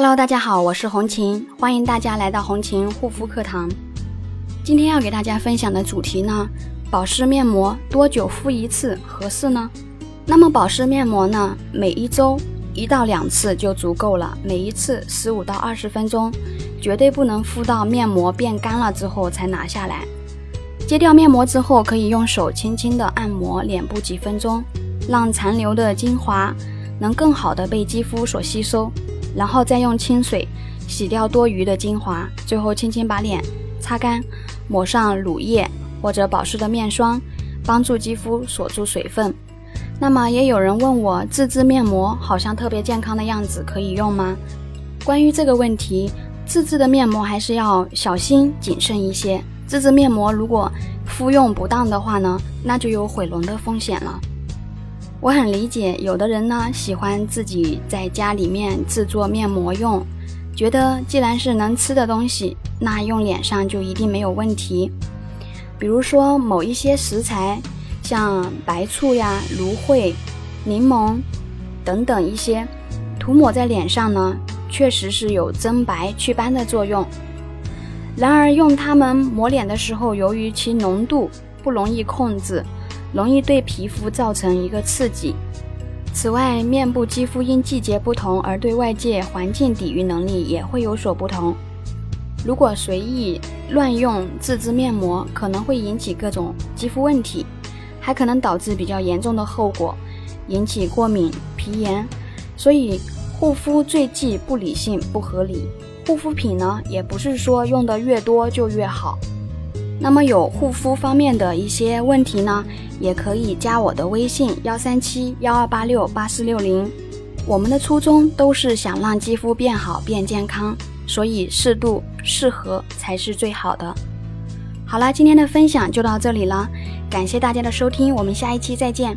Hello，大家好，我是红琴，欢迎大家来到红琴护肤课堂。今天要给大家分享的主题呢，保湿面膜多久敷一次合适呢？那么保湿面膜呢，每一周一到两次就足够了，每一次十五到二十分钟，绝对不能敷到面膜变干了之后才拿下来。揭掉面膜之后，可以用手轻轻的按摩脸部几分钟，让残留的精华能更好的被肌肤所吸收，然后再用清水洗掉多余的精华，最后轻轻把脸擦干，抹上乳液或者保湿的面霜，帮助肌肤锁住水分。那么也有人问我，自制面膜好像特别健康的样子，可以用吗？关于这个问题，自制的面膜还是要小心谨慎一些。自制面膜如果敷用不当的话呢，那就有毁容的风险了。我很理解，有的人呢喜欢自己在家里面制作面膜用，觉得既然是能吃的东西，那用脸上就一定没有问题。比如说某一些食材，像白醋呀、芦荟、柠檬等等一些，涂抹在脸上呢，确实是有增白祛斑的作用。然而，用它们抹脸的时候，由于其浓度不容易控制，容易对皮肤造成一个刺激。此外，面部肌肤因季节不同而对外界环境抵御能力也会有所不同。如果随意乱用自制面膜，可能会引起各种肌肤问题，还可能导致比较严重的后果，引起过敏、皮炎。所以，护肤最忌不理性、不合理。护肤品呢，也不是说用的越多就越好。那么有护肤方面的一些问题呢，也可以加我的微信幺三七幺二八六八四六零。我们的初衷都是想让肌肤变好变健康，所以适度适合才是最好的。好啦，今天的分享就到这里了，感谢大家的收听，我们下一期再见。